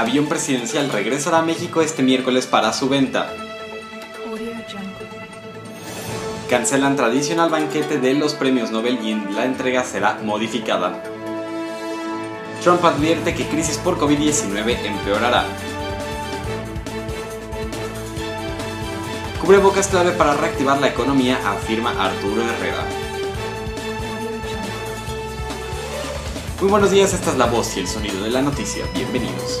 avión presidencial regresará a México este miércoles para su venta. Cancelan tradicional banquete de los premios Nobel y la entrega será modificada. Trump advierte que crisis por COVID-19 empeorará. Cubrebocas clave para reactivar la economía, afirma Arturo Herrera. Muy buenos días, esta es la voz y el sonido de la noticia. Bienvenidos.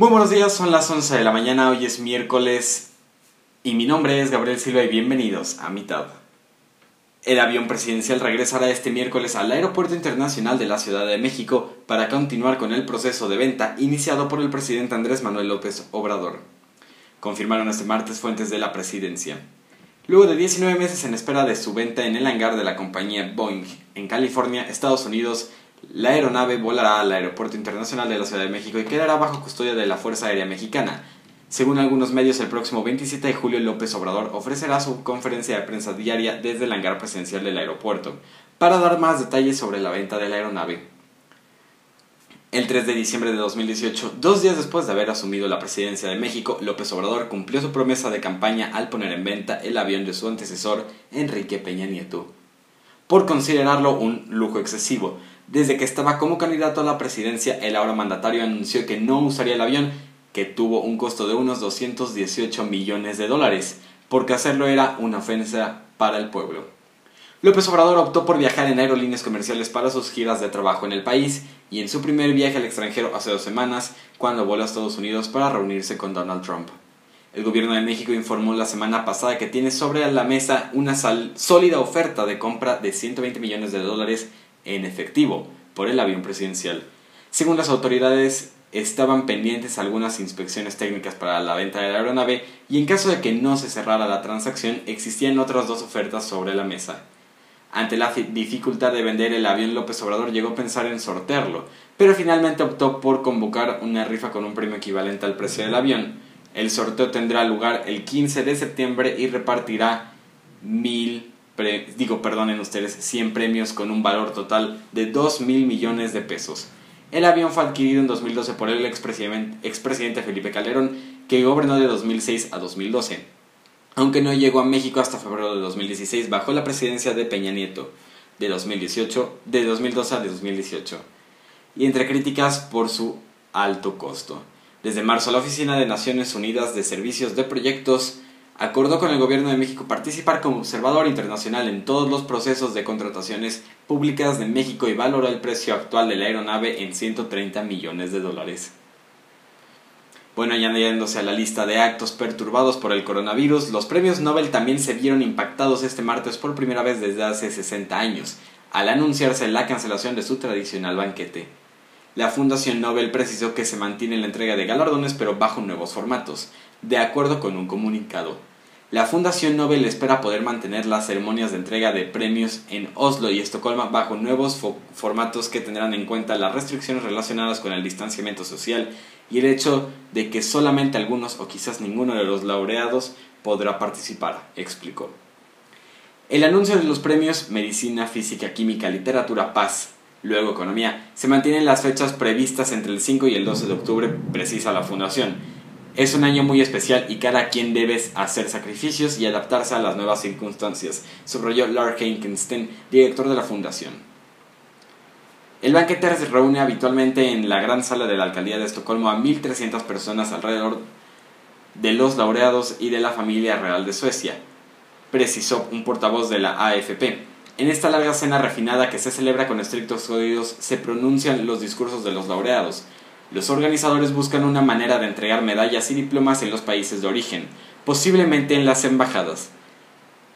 Muy buenos días, son las 11 de la mañana, hoy es miércoles y mi nombre es Gabriel Silva y bienvenidos a Mitad. El avión presidencial regresará este miércoles al Aeropuerto Internacional de la Ciudad de México para continuar con el proceso de venta iniciado por el presidente Andrés Manuel López Obrador. Confirmaron este martes fuentes de la presidencia. Luego de 19 meses en espera de su venta en el hangar de la compañía Boeing en California, Estados Unidos, la aeronave volará al Aeropuerto Internacional de la Ciudad de México y quedará bajo custodia de la Fuerza Aérea Mexicana. Según algunos medios, el próximo 27 de julio López Obrador ofrecerá su conferencia de prensa diaria desde el hangar presidencial del aeropuerto para dar más detalles sobre la venta de la aeronave. El 3 de diciembre de 2018, dos días después de haber asumido la presidencia de México, López Obrador cumplió su promesa de campaña al poner en venta el avión de su antecesor, Enrique Peña Nieto, por considerarlo un lujo excesivo. Desde que estaba como candidato a la presidencia, el ahora mandatario anunció que no usaría el avión, que tuvo un costo de unos 218 millones de dólares, porque hacerlo era una ofensa para el pueblo. López Obrador optó por viajar en aerolíneas comerciales para sus giras de trabajo en el país y en su primer viaje al extranjero hace dos semanas, cuando voló a Estados Unidos para reunirse con Donald Trump. El gobierno de México informó la semana pasada que tiene sobre la mesa una sólida oferta de compra de 120 millones de dólares en efectivo por el avión presidencial. Según las autoridades, estaban pendientes algunas inspecciones técnicas para la venta de la aeronave y en caso de que no se cerrara la transacción existían otras dos ofertas sobre la mesa. Ante la dificultad de vender el avión, López Obrador llegó a pensar en sortearlo, pero finalmente optó por convocar una rifa con un premio equivalente al precio del avión. El sorteo tendrá lugar el 15 de septiembre y repartirá mil, digo, perdonen ustedes, 100 premios con un valor total de 2 mil millones de pesos. El avión fue adquirido en 2012 por el expresidente Felipe Calderón, que gobernó de 2006 a 2012 aunque no llegó a México hasta febrero de 2016 bajo la presidencia de Peña Nieto de 2018, de 2012 a 2018, y entre críticas por su alto costo. Desde marzo, la Oficina de Naciones Unidas de Servicios de Proyectos acordó con el Gobierno de México participar como observador internacional en todos los procesos de contrataciones públicas de México y valoró el precio actual de la aeronave en 130 millones de dólares. Bueno, añadiéndose a la lista de actos perturbados por el coronavirus, los premios Nobel también se vieron impactados este martes por primera vez desde hace 60 años, al anunciarse la cancelación de su tradicional banquete. La Fundación Nobel precisó que se mantiene la entrega de galardones pero bajo nuevos formatos, de acuerdo con un comunicado. La Fundación Nobel espera poder mantener las ceremonias de entrega de premios en Oslo y Estocolmo bajo nuevos formatos que tendrán en cuenta las restricciones relacionadas con el distanciamiento social y el hecho de que solamente algunos o quizás ninguno de los laureados podrá participar, explicó. El anuncio de los premios Medicina, Física, Química, Literatura, Paz, luego Economía, se mantienen las fechas previstas entre el 5 y el 12 de octubre, precisa la Fundación. Es un año muy especial y cada quien debe hacer sacrificios y adaptarse a las nuevas circunstancias, subrayó Lark Hankenstein, director de la Fundación. El banquete se reúne habitualmente en la gran sala de la alcaldía de Estocolmo a 1.300 personas alrededor de los laureados y de la familia real de Suecia, precisó un portavoz de la AFP. En esta larga cena refinada que se celebra con estrictos códigos se pronuncian los discursos de los laureados. Los organizadores buscan una manera de entregar medallas y diplomas en los países de origen, posiblemente en las embajadas.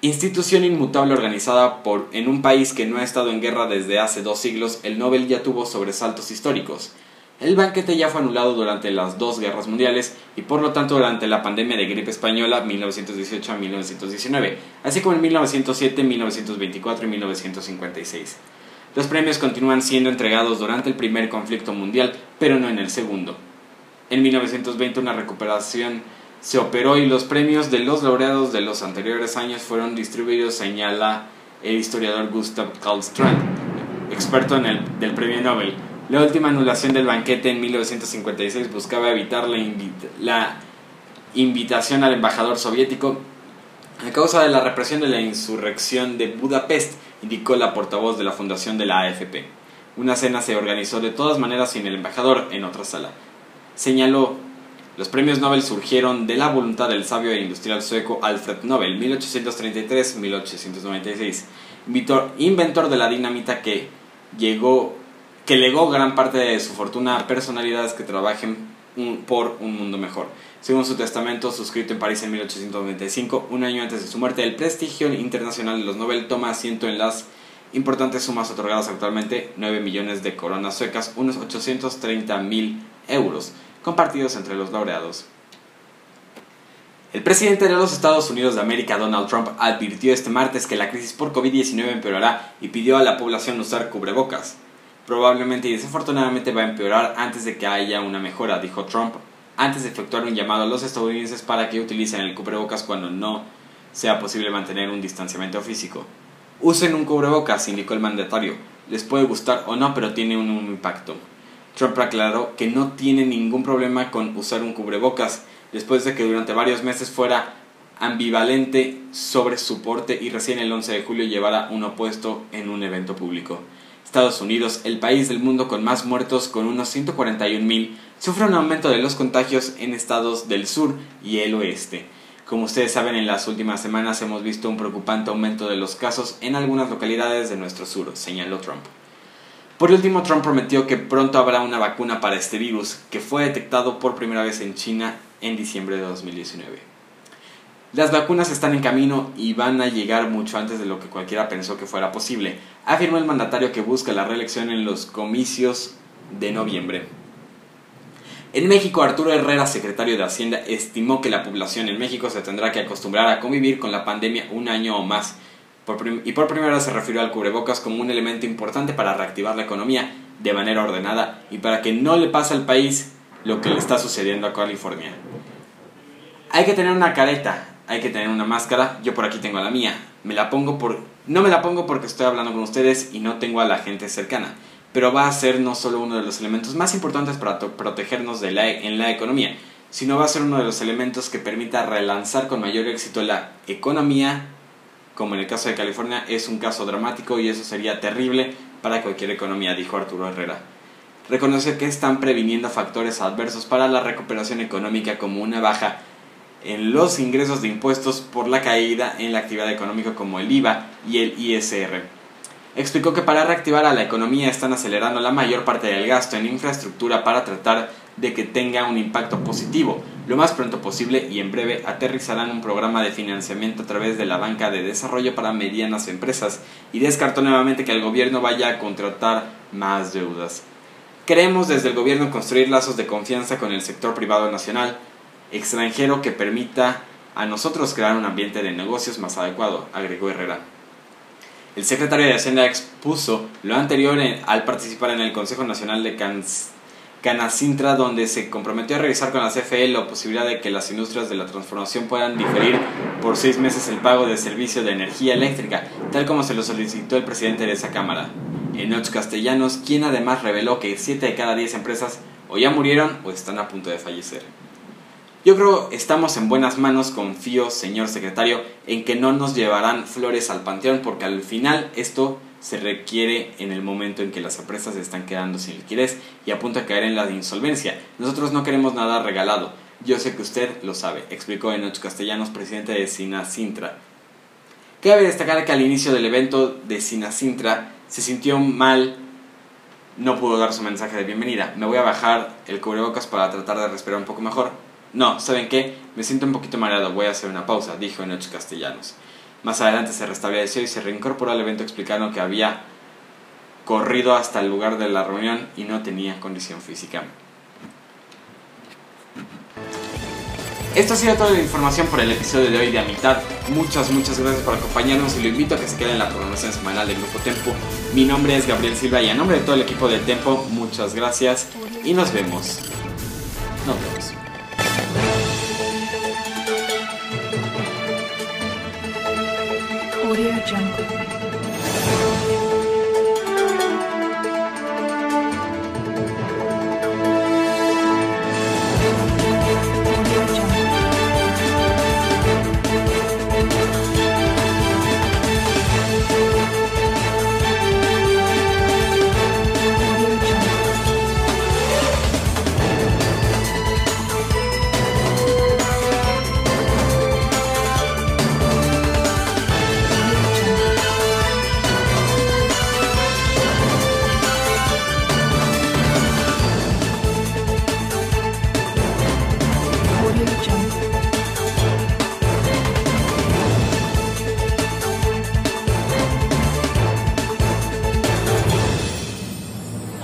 Institución inmutable organizada por en un país que no ha estado en guerra desde hace dos siglos, el Nobel ya tuvo sobresaltos históricos. El banquete ya fue anulado durante las dos guerras mundiales y por lo tanto durante la pandemia de gripe española 1918 a 1919, así como en 1907, 1924 y 1956. Los premios continúan siendo entregados durante el primer conflicto mundial, pero no en el segundo. En 1920 una recuperación se operó y los premios de los laureados de los anteriores años fueron distribuidos, señala el historiador Gustav Karlstrand, experto en el, del premio Nobel. La última anulación del banquete en 1956 buscaba evitar la, la invitación al embajador soviético a causa de la represión de la insurrección de Budapest, indicó la portavoz de la fundación de la AFP. Una cena se organizó de todas maneras sin el embajador en otra sala. Señaló, los premios Nobel surgieron de la voluntad del sabio e industrial sueco Alfred Nobel, 1833-1896, inventor de la dinamita que llegó que legó gran parte de su fortuna a personalidades que trabajen por un mundo mejor. Según su testamento, suscrito en París en 1895, un año antes de su muerte, el prestigio internacional de los Nobel toma asiento en las importantes sumas otorgadas actualmente, 9 millones de coronas suecas, unos 830 mil euros, compartidos entre los laureados. El presidente de los Estados Unidos de América, Donald Trump, advirtió este martes que la crisis por COVID-19 empeorará y pidió a la población usar cubrebocas. Probablemente y desafortunadamente va a empeorar antes de que haya una mejora, dijo Trump, antes de efectuar un llamado a los estadounidenses para que utilicen el cubrebocas cuando no sea posible mantener un distanciamiento físico. Usen un cubrebocas, indicó el mandatario. Les puede gustar o no, pero tiene un, un impacto. Trump aclaró que no tiene ningún problema con usar un cubrebocas, después de que durante varios meses fuera ambivalente sobre su porte y recién el 11 de julio llevara uno puesto en un evento público. Estados Unidos, el país del mundo con más muertos con unos 141.000, sufre un aumento de los contagios en estados del sur y el oeste. Como ustedes saben, en las últimas semanas hemos visto un preocupante aumento de los casos en algunas localidades de nuestro sur, señaló Trump. Por último, Trump prometió que pronto habrá una vacuna para este virus, que fue detectado por primera vez en China en diciembre de 2019. Las vacunas están en camino y van a llegar mucho antes de lo que cualquiera pensó que fuera posible, afirmó el mandatario que busca la reelección en los comicios de noviembre. En México, Arturo Herrera, secretario de Hacienda, estimó que la población en México se tendrá que acostumbrar a convivir con la pandemia un año o más, y por primera vez se refirió al cubrebocas como un elemento importante para reactivar la economía de manera ordenada y para que no le pase al país lo que le está sucediendo a California. Hay que tener una careta, hay que tener una máscara. Yo por aquí tengo la mía. Me la pongo por no me la pongo porque estoy hablando con ustedes y no tengo a la gente cercana, pero va a ser no solo uno de los elementos más importantes para protegernos de la, en la economía, sino va a ser uno de los elementos que permita relanzar con mayor éxito la economía, como en el caso de California es un caso dramático y eso sería terrible para cualquier economía, dijo Arturo Herrera. Reconoce que están previniendo factores adversos para la recuperación económica como una baja en los ingresos de impuestos por la caída en la actividad económica como el IVA y el ISR. Explicó que para reactivar a la economía están acelerando la mayor parte del gasto en infraestructura para tratar de que tenga un impacto positivo. Lo más pronto posible y en breve aterrizarán un programa de financiamiento a través de la banca de desarrollo para medianas empresas y descartó nuevamente que el gobierno vaya a contratar más deudas. Queremos desde el gobierno construir lazos de confianza con el sector privado nacional, extranjero que permita a nosotros crear un ambiente de negocios más adecuado, agregó Herrera. El secretario de Hacienda expuso lo anterior al participar en el Consejo Nacional de Canacintra, donde se comprometió a revisar con la CFE la posibilidad de que las industrias de la transformación puedan diferir por seis meses el pago de servicio de energía eléctrica, tal como se lo solicitó el presidente de esa Cámara, Enoch Castellanos, quien además reveló que siete de cada diez empresas o ya murieron o están a punto de fallecer. Yo creo estamos en buenas manos, confío, señor secretario, en que no nos llevarán flores al panteón, porque al final esto se requiere en el momento en que las empresas están quedando sin liquidez y a punto de caer en la insolvencia. Nosotros no queremos nada regalado. Yo sé que usted lo sabe, explicó Enoch Castellanos, presidente de Sina Sintra. Cabe destacar que al inicio del evento de Sinacintra se sintió mal, no pudo dar su mensaje de bienvenida. Me voy a bajar el cubrebocas para tratar de respirar un poco mejor. No, ¿saben qué? Me siento un poquito mareado, voy a hacer una pausa, dijo en ocho castellanos. Más adelante se restableció y se reincorporó al evento explicando que había corrido hasta el lugar de la reunión y no tenía condición física. Esto ha sido toda la información por el episodio de hoy de A Mitad. Muchas, muchas gracias por acompañarnos y lo invito a que se quede en la programación semanal del Grupo Tempo. Mi nombre es Gabriel Silva y a nombre de todo el equipo del Tempo, muchas gracias y nos vemos. Nos vemos.